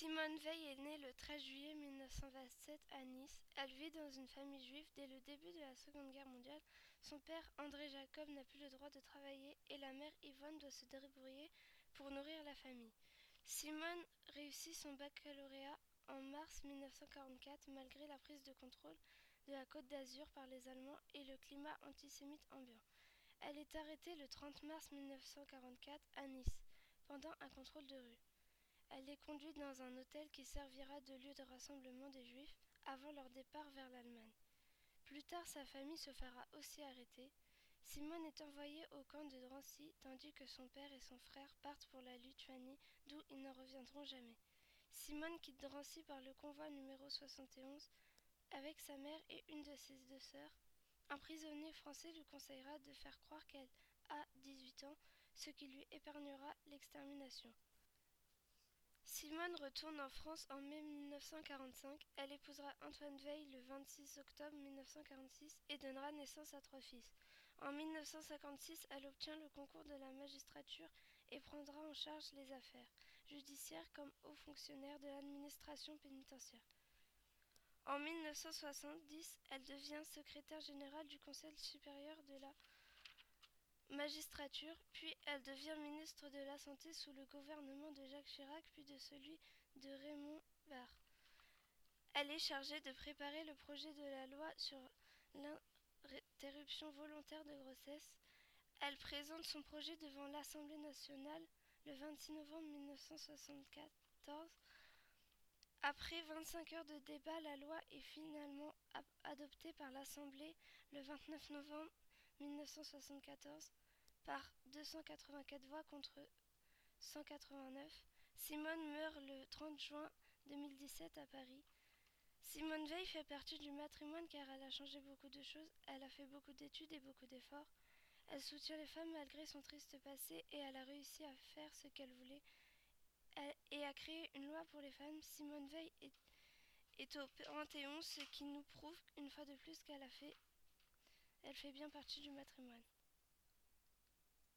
Simone Veil est née le 13 juillet 1927 à Nice. Elle vit dans une famille juive dès le début de la Seconde Guerre mondiale. Son père, André Jacob, n'a plus le droit de travailler et la mère, Yvonne, doit se débrouiller pour nourrir la famille. Simone réussit son baccalauréat en mars 1944 malgré la prise de contrôle de la Côte d'Azur par les Allemands et le climat antisémite ambiant. Elle est arrêtée le 30 mars 1944 à Nice pendant un contrôle de rue. Elle est conduite dans un hôtel qui servira de lieu de rassemblement des Juifs avant leur départ vers l'Allemagne. Plus tard, sa famille se fera aussi arrêter. Simone est envoyée au camp de Drancy, tandis que son père et son frère partent pour la Lituanie, d'où ils ne reviendront jamais. Simone quitte Drancy par le convoi numéro 71 avec sa mère et une de ses deux sœurs. Un prisonnier français lui conseillera de faire croire qu'elle a 18 ans, ce qui lui épargnera l'extermination. Simone retourne en France en mai 1945. Elle épousera Antoine Veil le 26 octobre 1946 et donnera naissance à trois fils. En 1956, elle obtient le concours de la magistrature et prendra en charge les affaires judiciaires comme haut fonctionnaire de l'administration pénitentiaire. En 1970, elle devient secrétaire générale du Conseil supérieur de la magistrature, puis elle devient ministre de la Santé sous le gouvernement de Jacques Chirac, puis de celui de Raymond Barre. Elle est chargée de préparer le projet de la loi sur l'interruption volontaire de grossesse. Elle présente son projet devant l'Assemblée nationale le 26 novembre 1974. Après 25 heures de débat, la loi est finalement adoptée par l'Assemblée le 29 novembre 1974 par 284 voix contre 189. Simone meurt le 30 juin 2017 à Paris. Simone Veil fait partie du matrimoine car elle a changé beaucoup de choses, elle a fait beaucoup d'études et beaucoup d'efforts. Elle soutient les femmes malgré son triste passé et elle a réussi à faire ce qu'elle voulait et à créer une loi pour les femmes. Simone Veil est, est au Panthéon, ce qui nous prouve une fois de plus qu'elle a fait, elle fait bien partie du matrimoine.